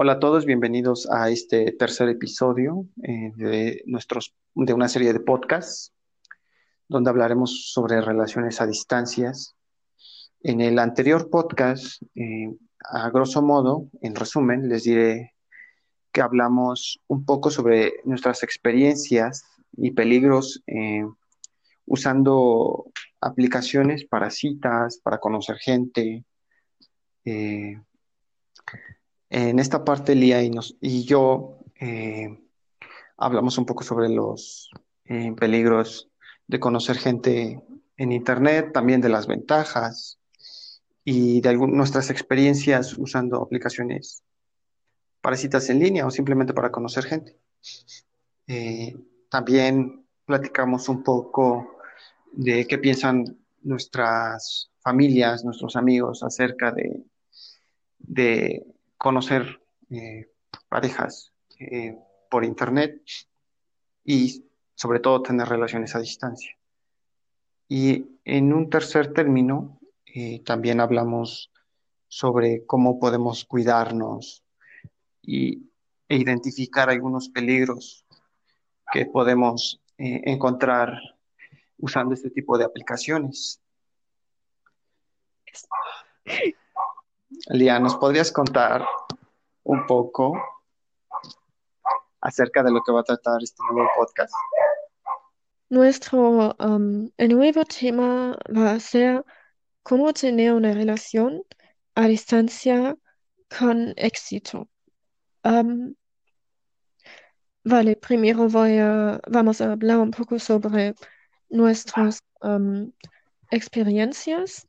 Hola a todos, bienvenidos a este tercer episodio eh, de, nuestros, de una serie de podcasts donde hablaremos sobre relaciones a distancias. En el anterior podcast, eh, a grosso modo, en resumen, les diré que hablamos un poco sobre nuestras experiencias y peligros eh, usando aplicaciones para citas, para conocer gente. Eh, en esta parte, Lía y, y yo eh, hablamos un poco sobre los eh, peligros de conocer gente en Internet, también de las ventajas y de nuestras experiencias usando aplicaciones para en línea o simplemente para conocer gente. también platicamos un poco de qué piensan nuestras familias, nuestros amigos acerca de conocer eh, parejas eh, por internet y sobre todo tener relaciones a distancia. Y en un tercer término, eh, también hablamos sobre cómo podemos cuidarnos y, e identificar algunos peligros que podemos encontrar usando este tipo de aplicaciones. Lía, ¿nos podrías contar un poco acerca de lo que va a tratar este nuevo podcast? Nuestro um, el nuevo tema va a ser cómo tener una relación a distancia con éxito. Um, vale, primero voy a, vamos a hablar un poco sobre nuestras um, experiencias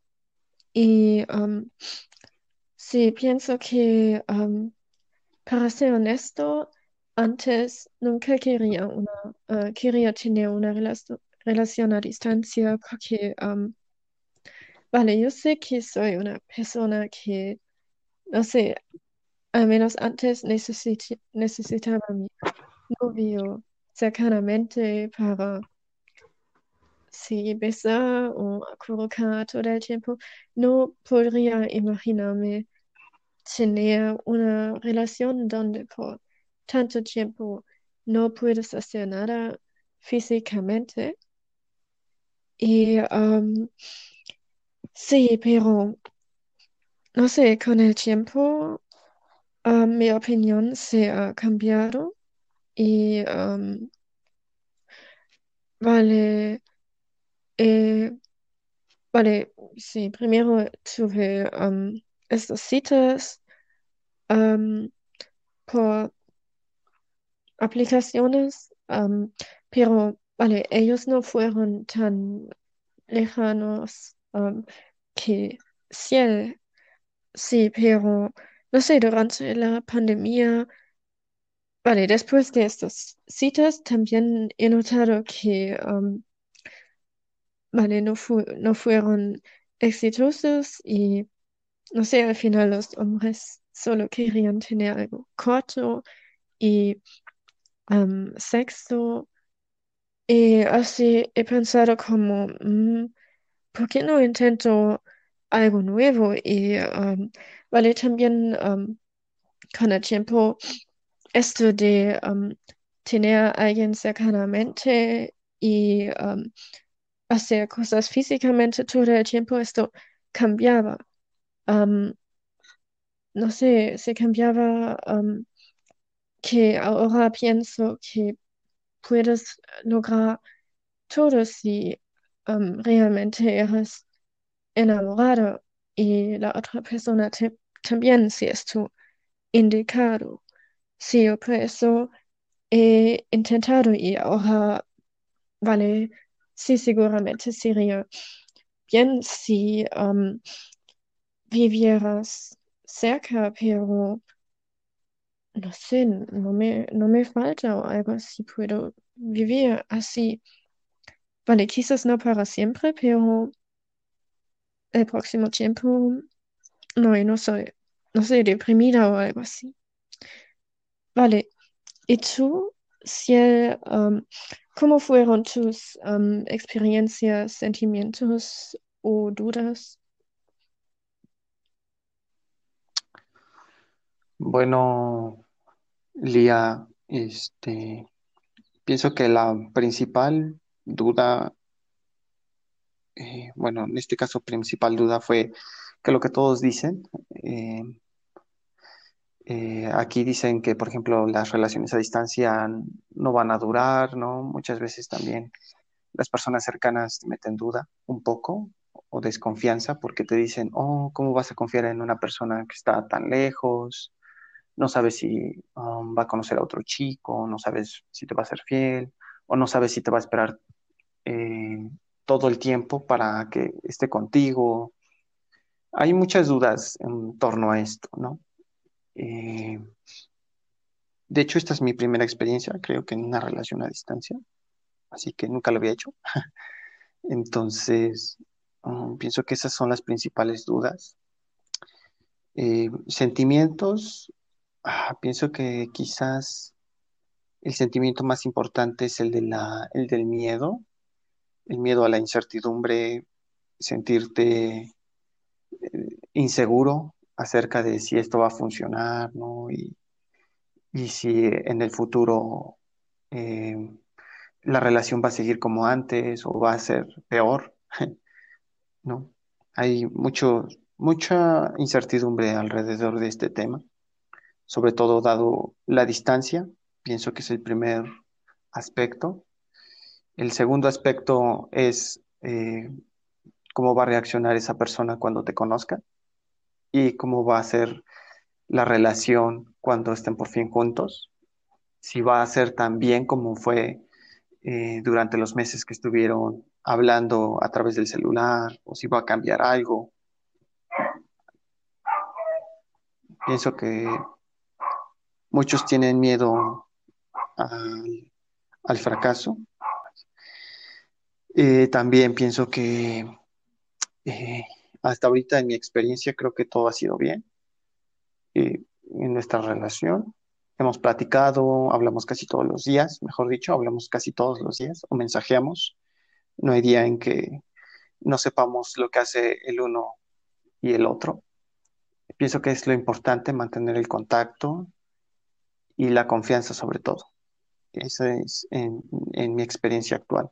y um, sí, pienso que para ser honesto, antes nunca quería una, uh, quería tener una relación a distancia porque, vale, yo sé que soy una persona que, no sé, al menos antes necesitaba mi novio cercanamente para si besar o acurrucar todo el tiempo, no podría imaginarme tener una relación donde por tanto tiempo no puedes hacer nada físicamente. Y um, sí, pero no sé, con el tiempo um, mi opinión se ha cambiado y um, vale, eh, vale, sí, primero tuve um, estas citas um, por aplicaciones, um, pero vale, ellos no fueron tan lejanos que sí, sí, pero no sé, durante la pandemia, vale, después de estas citas también he notado que vale, no, no fueron exitosos y no sé, al final los hombres solo querían tener algo corto y sexo. Y así he pensado como, mm, ¿por qué no intento algo nuevo? Y vale, también con el tiempo esto de tener a alguien cercanamente y hacer cosas físicamente todo el tiempo, esto cambiaba. No sé, se cambiaba que ahora pienso que puedes lograr todo si realmente eres enamorado y la otra persona también si es tu indicado. Sí, yo por eso he intentado y ahora, vale, sí, seguramente sería bien si vivieras cerca, pero no sé, no me, no me falta algo así, puedo vivir así. Vale, quizás no para siempre, pero el próximo tiempo, no, no soy, no soy deprimida o algo así. Vale, ¿y tú, si cómo fueron tus experiencias, sentimientos o dudas? Bueno, Lía, este, pienso que la principal duda, eh, bueno, en este caso principal duda fue que lo que todos dicen, eh, eh, aquí dicen que, por ejemplo, las relaciones a distancia no van a durar, ¿no? Muchas veces también las personas cercanas te meten duda un poco o desconfianza porque te dicen, oh, ¿cómo vas a confiar en una persona que está tan lejos? No sabes si um, va a conocer a otro chico, no sabes si te va a ser fiel o no sabes si te va a esperar eh, todo el tiempo para que esté contigo. Hay muchas dudas en torno a esto, ¿no? Eh, de hecho, esta es mi primera experiencia, creo que en una relación a distancia, así que nunca lo había hecho. Entonces, um, pienso que esas son las principales dudas. Eh, sentimientos, ah, pienso que quizás el sentimiento más importante es el de la, el del miedo, el miedo a la incertidumbre, sentirte eh, inseguro acerca de si esto va a funcionar, ¿no? Y, y si en el futuro eh, la relación va a seguir como antes o va a ser peor, ¿no? Hay mucho, mucha incertidumbre alrededor de este tema, sobre todo dado la distancia, pienso que es el primer aspecto. El segundo aspecto es eh, cómo va a reaccionar esa persona cuando te conozca y cómo va a ser la relación cuando estén por fin juntos, si va a ser tan bien como fue eh, durante los meses que estuvieron hablando a través del celular o si va a cambiar algo. Pienso que muchos tienen miedo al, fracaso. Eh, también pienso que eh, hasta ahorita en mi experiencia creo que todo ha sido bien eh, en nuestra relación. Hemos platicado, hablamos casi todos los días, mejor dicho, hablamos casi todos los días o mensajeamos. No hay día en que no sepamos lo que hace el uno y el otro. Pienso que es lo importante mantener el contacto y la confianza sobre todo. Eso es en, mi experiencia actual.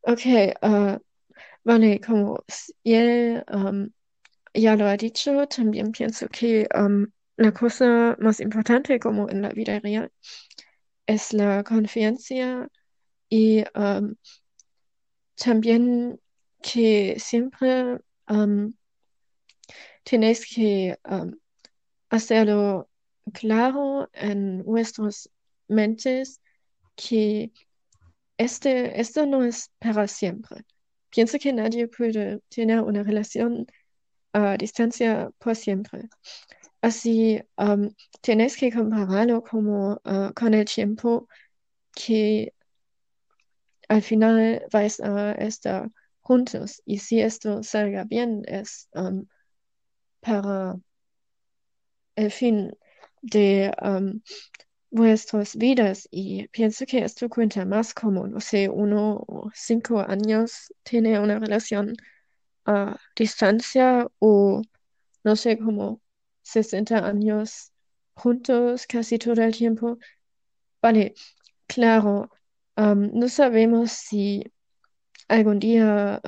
Ok, uh, vale, como él ya lo ha dicho, también pienso que um, la cosa más importante como en la vida real es la confianza y um, también que siempre um, tenéis que hacerlo claro en vuestras mentes que este, esto no es para siempre. Pienso que nadie puede tener una relación a distancia por siempre. Así, um, tienes que compararlo como uh, con el tiempo que al final vais a estar juntos. Y si esto salga bien, es um, para el fin de um, vuestras vidas. Y pienso que esto cuenta más como, no sé, uno o cinco años tiene una relación a distancia o no sé, como 60 años juntos casi todo el tiempo. Vale, claro, no sabemos si algún día,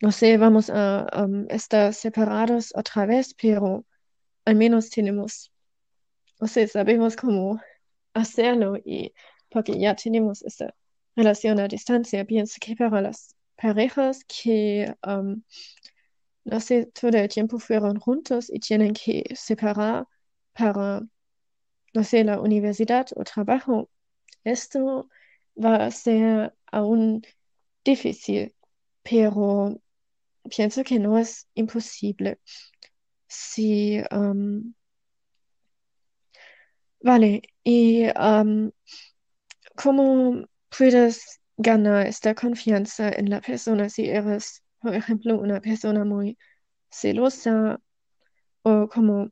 no sé, vamos a um, estar separados otra vez, pero al menos tenemos, no sé, sabemos cómo hacerlo y porque ya tenemos esta relación a distancia, pienso que para las parejas que um, no sé, todo el tiempo fueron juntos y tienen que separar para, no sé, la universidad o trabajo. Esto va a ser aún difícil, pero pienso que no es imposible. Si, um, vale, y ¿cómo puedes ganar esta confianza en la persona si eres por ejemplo, una persona muy celosa o como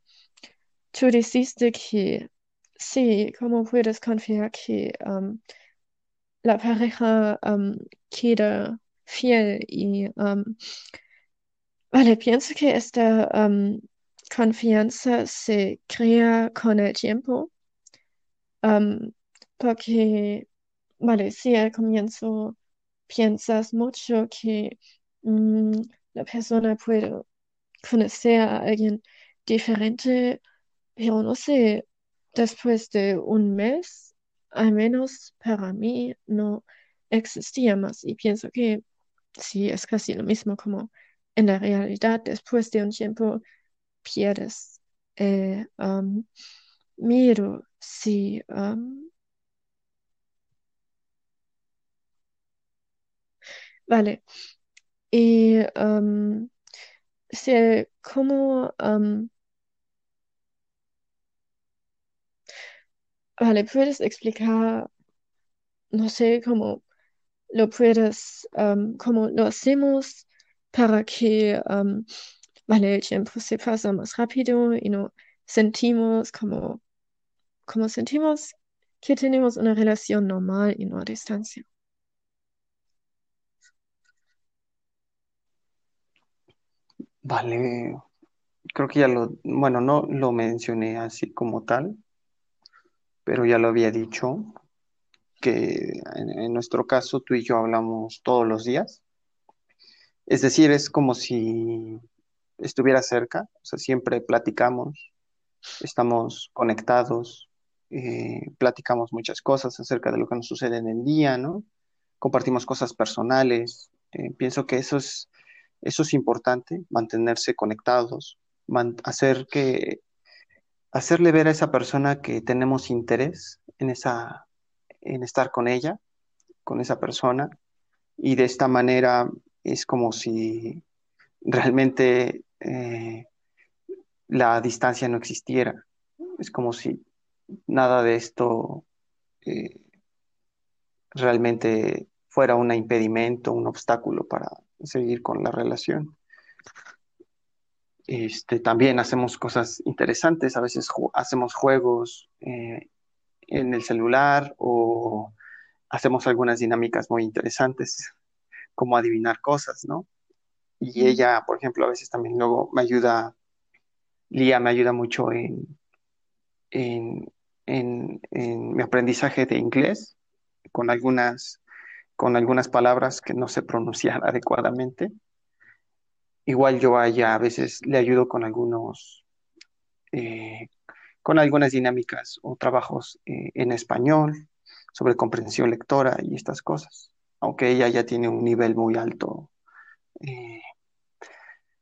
tú dijiste que sí, ¿cómo puedes confiar que la pareja queda fiel y um, Vale, pienso que esta um, confianza se crea con el tiempo, um, porque, vale, si al comienzo piensas mucho que mm, la persona puede conocer a alguien diferente, pero no sé, después de un mes, al menos para mí, no existía más. Y pienso que sí es casi lo mismo como en la realidad, después de un tiempo pierdes um, miedo, sí. um, vale. Y um, sé cómo, um, vale, puedes explicar, no sé cómo lo puedes, um, cómo lo hacemos para que, um, vale, el tiempo se pasa más rápido y no sentimos como, como sentimos que tenemos una relación normal y no a distancia. Vale, creo que ya lo, bueno, no lo mencioné así como tal, pero ya lo había dicho, que en, en nuestro caso tú y yo hablamos todos los días. Es decir, es como si estuviera cerca, o sea, siempre platicamos, estamos conectados, eh, platicamos muchas cosas acerca de lo que nos sucede en el día, ¿no? Compartimos cosas personales. Eh, pienso que eso es, eso es importante, mantenerse conectados, man- hacer que, hacerle ver a esa persona que tenemos interés en esa, en estar con ella, con esa persona, y de esta manera es como si realmente eh, la distancia no existiera. Es como si nada de esto eh, realmente fuera un impedimento, un obstáculo para seguir con la relación. Este, también hacemos cosas interesantes, a veces hacemos juegos eh, en el celular o hacemos algunas dinámicas muy interesantes, como adivinar cosas, ¿no? Y ella, por ejemplo, a veces también luego me ayuda, Lía me ayuda mucho en, en, en, en mi aprendizaje de inglés, con algunas, con algunas palabras que no sé pronunciar adecuadamente. Igual yo a ella a veces le ayudo con algunos, eh, con algunas dinámicas o trabajos eh, en español sobre comprensión lectora y estas cosas, aunque ella ya tiene un nivel muy alto eh,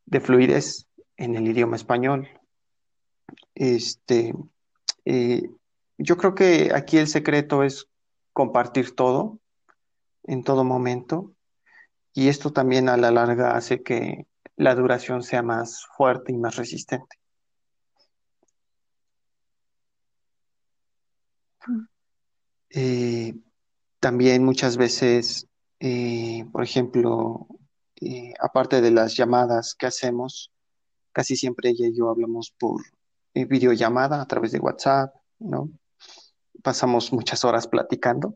de fluidez en el idioma español. Este, eh, yo creo que aquí el secreto es compartir todo en todo momento y esto también a la larga hace que la duración sea más fuerte y más resistente. Eh, también muchas veces, eh, por ejemplo, eh, aparte de las llamadas que hacemos, casi siempre ella y yo hablamos por eh, videollamada a través de WhatsApp, ¿no? Pasamos muchas horas platicando.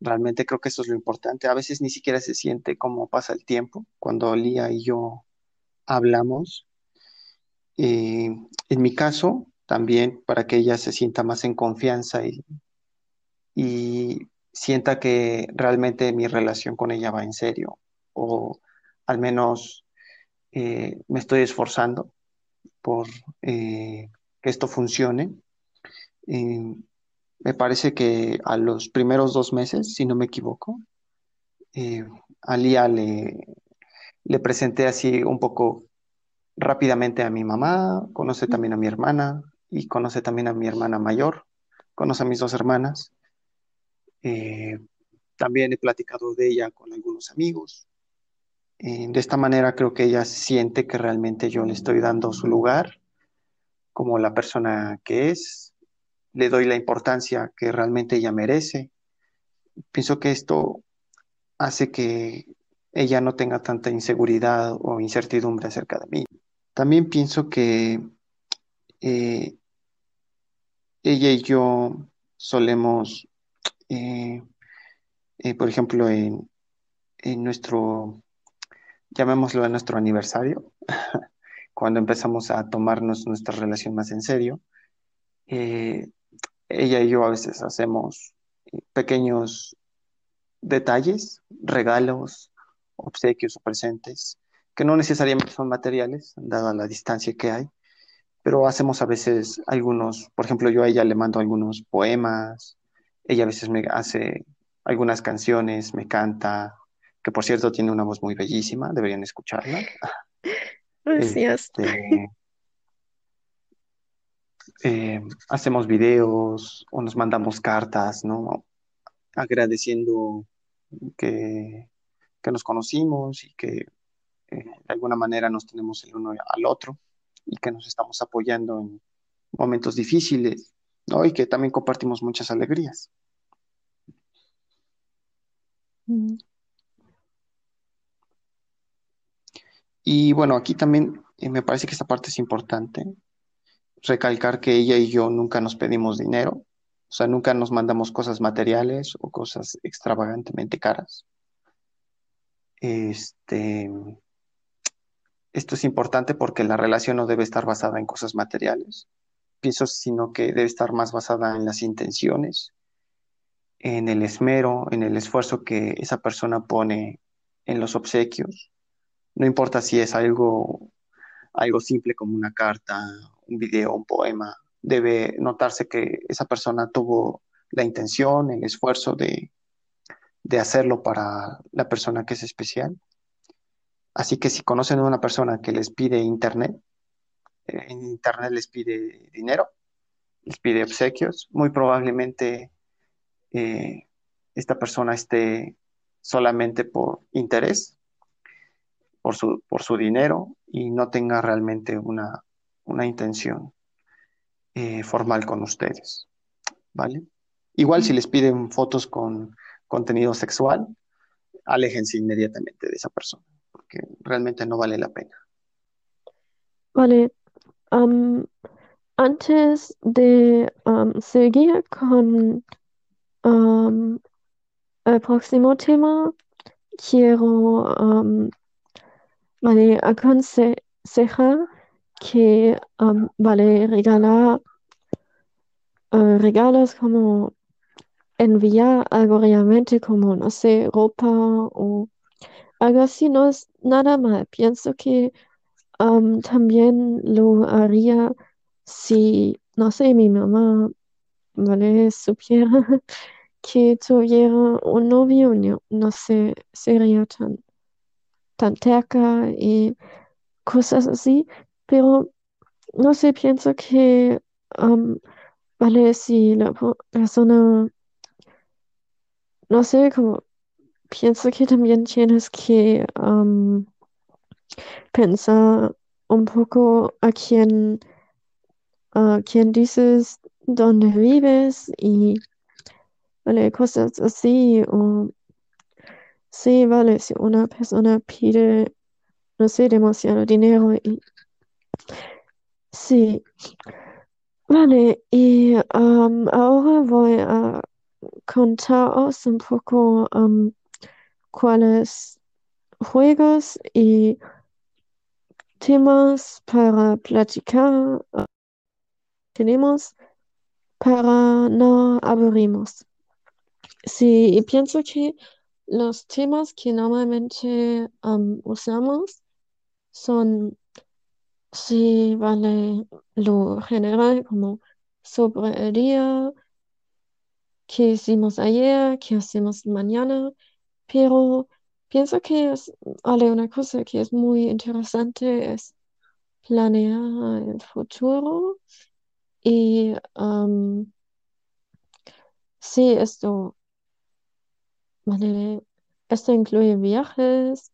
Realmente creo que eso es lo importante. A veces ni siquiera se siente cómo pasa el tiempo cuando Lía y yo hablamos. En mi caso, también para que ella se sienta más en confianza y, y sienta que realmente mi relación con ella va en serio, o al menos eh, me estoy esforzando por eh, que esto funcione. Eh, me parece que a los primeros dos meses, si no me equivoco, a Lía le, le presenté así un poco rápidamente a mi mamá, conoce también a mi hermana y conoce también a mi hermana mayor, conoce a mis dos hermanas. Eh, también he platicado de ella con algunos amigos. Eh, de esta manera creo que ella siente que realmente yo le estoy dando su lugar como la persona que es, le doy la importancia que realmente ella merece. Pienso que esto hace que ella no tenga tanta inseguridad o incertidumbre acerca de mí. También pienso que eh, ella y yo solemos, eh, eh, por ejemplo, en, en nuestro llamémoslo a nuestro aniversario, cuando empezamos a tomarnos nuestra relación más en serio, eh, ella y yo a veces hacemos pequeños detalles, regalos, obsequios o presentes, que no necesariamente son materiales, dada la distancia que hay, pero hacemos a veces algunos, por ejemplo, yo a ella le mando algunos poemas, ella a veces me hace algunas canciones, me canta, que por cierto tiene una voz muy bellísima, deberían escucharla. Gracias. Este, eh, hacemos videos o nos mandamos cartas, ¿no? Agradeciendo que, que nos conocimos y que eh, de alguna manera nos tenemos el uno al otro y que nos estamos apoyando en momentos difíciles, ¿no? Y que también compartimos muchas alegrías. Mm. Y bueno, aquí también eh, me parece que esta parte es importante, recalcar que ella y yo nunca nos pedimos dinero, o sea, nunca nos mandamos cosas materiales o cosas extravagantemente caras. Este, esto es importante porque la relación no debe estar basada en cosas materiales, pienso, sino que debe estar más basada en las intenciones, en el esmero, en el esfuerzo que esa persona pone en los obsequios. No importa si es algo, algo simple como una carta, un video, un poema, debe notarse que esa persona tuvo la intención, el esfuerzo de, de hacerlo para la persona que es especial. Así que si conocen a una persona que les pide internet, eh, en internet les pide dinero, les pide obsequios, muy probablemente eh, esta persona esté solamente por interés, por su, por su dinero y no tenga realmente una, una intención eh, formal con ustedes. ¿Vale? Igual si les piden fotos con contenido sexual, aléjense inmediatamente de esa persona porque realmente no vale la pena. Vale. antes de seguir con el próximo tema, quiero vale, aconsejar que vale regalar eh, regalos como enviar algo realmente como, no sé, ropa o algo así no es nada mal. Pienso que am, también lo haría si, no sé, mi mamá, ¿vale? Supiera que tuviera un novio, no, no sé, sería tan, tan terca y cosas así. Pero, no sé, pienso que, ¿vale? Si la persona, no sé, como pienso que también tienes que pensar un poco a quién, a quién dices dónde vives y vale, cosas así. O sí, vale, si una persona pide, no sé, demasiado dinero y sí. Vale, y ahora voy a contaros un poco cuáles juegos y temas para platicar ah, tenemos para no aburrirnos. Sí, pienso que los temas que normalmente am, usamos son, sí, vale, lo general como sobre el día, qué hicimos ayer, qué hacemos mañana, pero pienso que es, una cosa que es muy interesante es planear el futuro y am, sí, esto, vale, esto incluye viajes,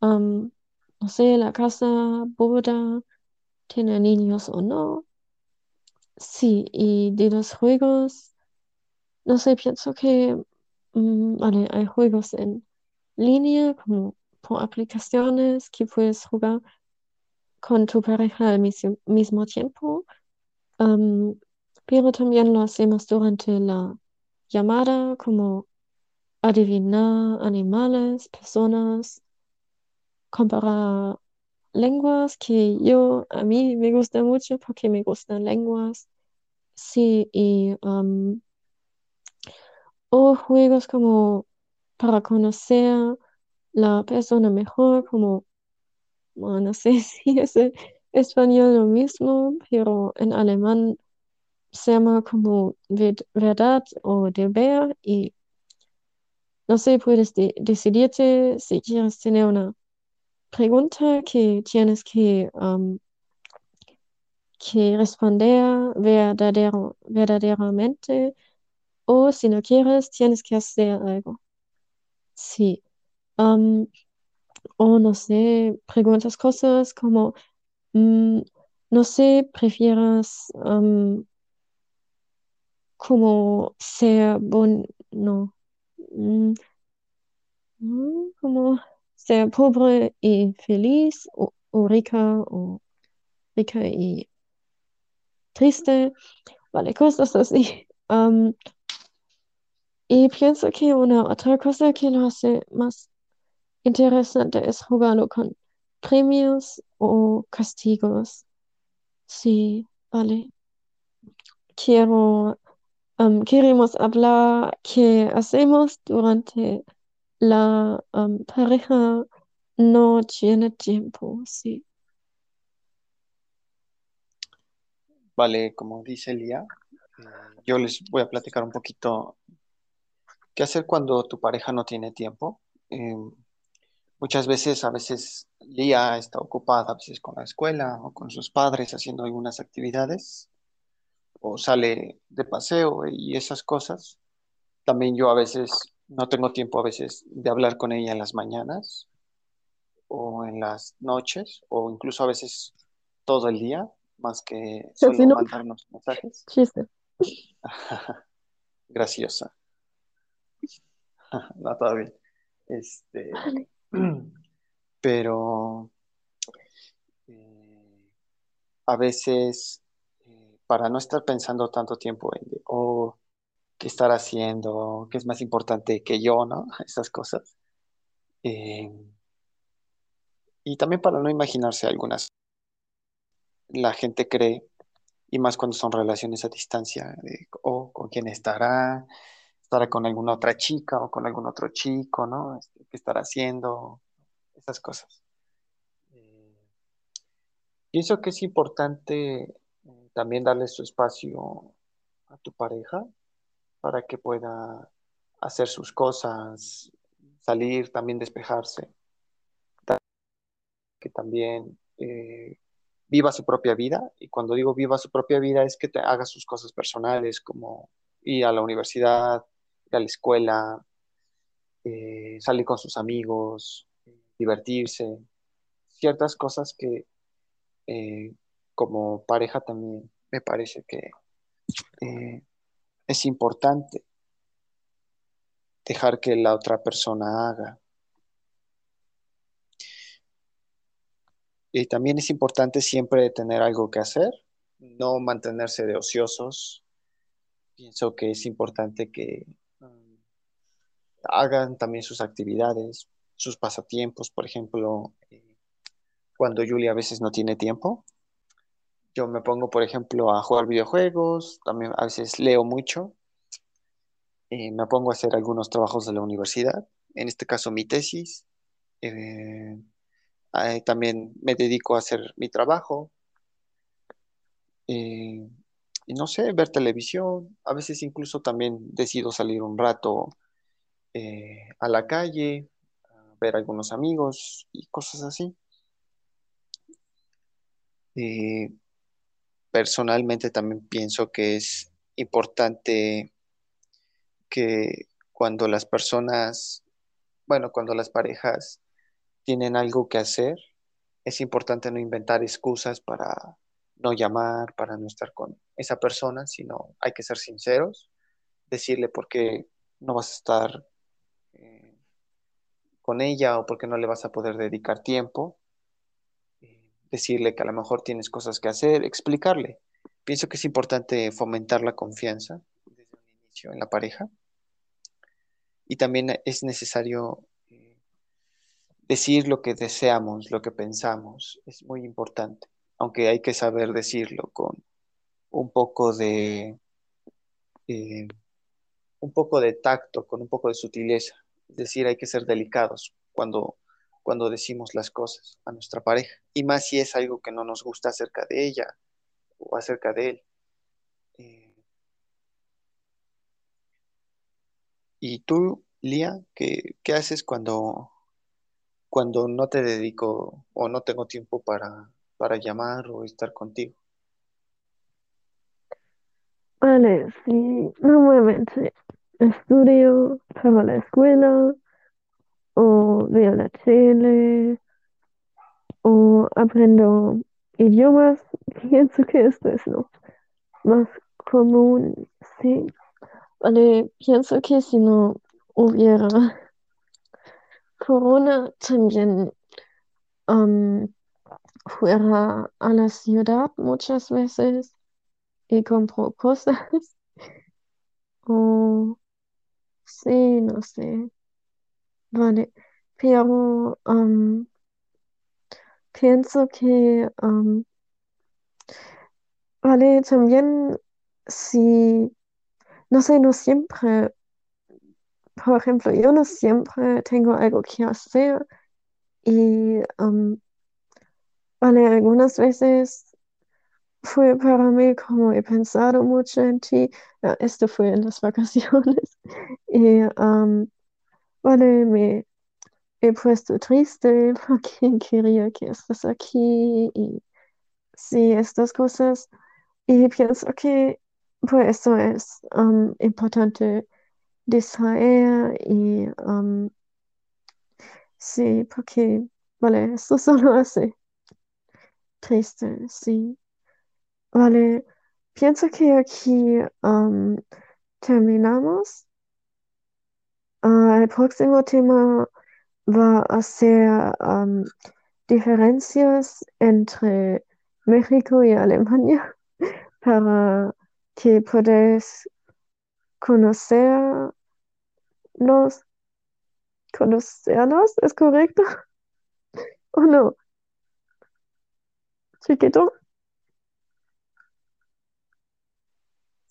am, no sé, la casa, boda, tiene niños o no. Sí, y de los juegos, no sé, pienso que mm, vale, hay juegos en línea como por aplicaciones que puedes jugar con tu pareja al mismo, mismo tiempo. pero también lo hacemos durante la llamada, como adivinar animales, personas. comparar lenguas que yo, a mí me gusta mucho porque me gustan lenguas. Sí, y o juegos como para conocer la persona mejor, como, bueno, no sé si es español lo mismo, pero en alemán se llama como verdad o deber y no sé, puedes de- decidirte si quieres tener una pregunta que tienes que, que responder verdaderamente o si no quieres tienes que hacer algo. Sí. Um, o no sé, preguntas cosas como, mm, no sé, prefieres um, como ser bon, no, mm, mm, como ser pobre y feliz o, o rica o rica y triste, vale, cosas así. Um, y pienso que una otra cosa que lo hace más interesante es jugarlo con premios o castigos. Sí, vale. Quiero, um, queremos hablar qué hacemos durante la um, pareja no tiene tiempo, sí. Vale, como dice Lía, eh, yo les voy a platicar un poquito qué hacer cuando tu pareja no tiene tiempo. Eh, muchas veces, a veces Lía está ocupada, a veces con la escuela o con sus padres haciendo algunas actividades, o sale de paseo y esas cosas. También yo a veces no tengo tiempo a veces de hablar con ella en las mañanas o en las noches, o incluso a veces todo el día, más que solo no, mandarnos mensajes. chiste. Graciosa. No, todo bien. Este, Vale. pero eh, a veces, eh, para no estar pensando tanto tiempo en, oh, qué estar haciendo, qué es más importante que yo, ¿no? Esas cosas. Eh, y también para no imaginarse algunas, la gente cree, y más cuando son relaciones a distancia, de, oh, con quién estará, estará con alguna otra chica o con algún otro chico, ¿no? Este, ¿qué estará haciendo? Esas cosas. Eh, Pienso que es importante eh, también darle su espacio a tu pareja para que pueda hacer sus cosas, salir, también despejarse, que también eh, viva su propia vida. Y cuando digo viva su propia vida es que te haga sus cosas personales, como ir a la universidad, ir a la escuela, eh, salir con sus amigos, divertirse, ciertas cosas que eh, como pareja también me parece que eh, es importante dejar que la otra persona haga. Y también es importante siempre tener algo que hacer, no mantenerse de ociosos. Pienso que es importante que hagan también sus actividades, sus pasatiempos. Por ejemplo, eh, cuando Julia a veces no tiene tiempo, yo me pongo, por ejemplo, a jugar videojuegos, también a veces leo mucho eh, me pongo a hacer algunos trabajos de la universidad, en este caso mi tesis. Eh, también me dedico a hacer mi trabajo. eh, y no sé, ver televisión. A veces incluso también decido salir un rato eh, a la calle, a ver algunos amigos y cosas así. Eh, personalmente también pienso que es importante que cuando las personas, bueno, cuando las parejas tienen algo que hacer, es importante no inventar excusas para no llamar, para no estar con esa persona, sino hay que ser sinceros, decirle por qué no vas a estar eh, con ella o por qué no le vas a poder dedicar tiempo, eh, decirle que a lo mejor tienes cosas que hacer, explicarle. Pienso que es importante fomentar la confianza desde un inicio en la pareja y también es necesario eh, decir lo que deseamos, lo que pensamos, es muy importante, aunque hay que saber decirlo con un poco de, un poco de tacto, con un poco de sutileza. Decir, hay que ser delicados cuando, cuando decimos las cosas a nuestra pareja, y más si es algo que no nos gusta acerca de ella o acerca de él. Eh, ¿y tú, Lía, qué, qué haces cuando, cuando no te dedico o no tengo tiempo para, para llamar o estar contigo? Vale, sí, normalmente estudio para la escuela o veo la tele o aprendo idiomas. Pienso que esto es lo más común, sí. Vale, pienso que si no hubiera corona también um, fuera a la ciudad muchas veces y compro cosas. no sé. Vale, pero um, pienso que, um, vale, también si, no sé, no siempre, por ejemplo, yo no siempre tengo algo que hacer y, um, vale, algunas veces fue para mí como he pensado mucho en ti. Ah, esto fue en las vacaciones. Y vale, me he puesto triste porque quería que estés aquí y sí, estas cosas. Y pienso que pues esto es um, importante distraer y um, sí, porque vale, esto solo hace triste, sí. Vale, pienso que aquí terminamos. Ah, el próximo tema va a ser diferencias entre México y Alemania para que podáis conocernos, conocernos, ¿es correcto? ¿O no? Chiquito.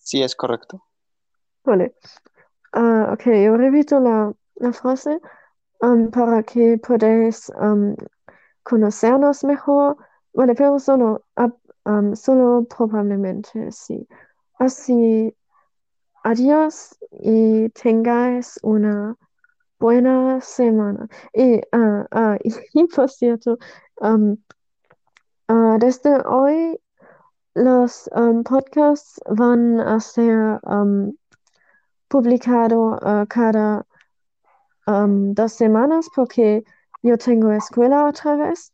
Sí, es correcto. Vale. Ah, ok, yo repito la, la frase um, para que podáis um, conocernos mejor. Vale, pero solo, um, solo probablemente, sí. Así, adiós y tengáis una buena semana. Y, ah, ah, y por cierto, ah, desde hoy los um, podcasts van a ser um, publicados ah, cada um, dos semanas porque yo tengo escuela otra vez.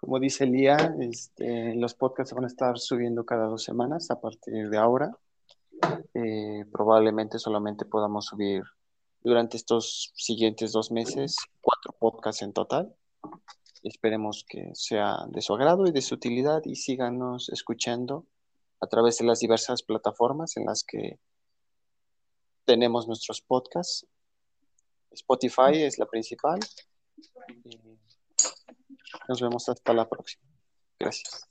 Como dice Lía, este, los podcasts van a estar subiendo cada dos semanas a partir de ahora. Eh, probablemente solamente podamos subir durante estos siguientes dos meses cuatro podcasts en total. Esperemos que sea de su agrado y de su utilidad y síganos escuchando a través de las diversas plataformas en las que tenemos nuestros podcasts. Spotify es la principal. Y nos vemos hasta la próxima. Gracias.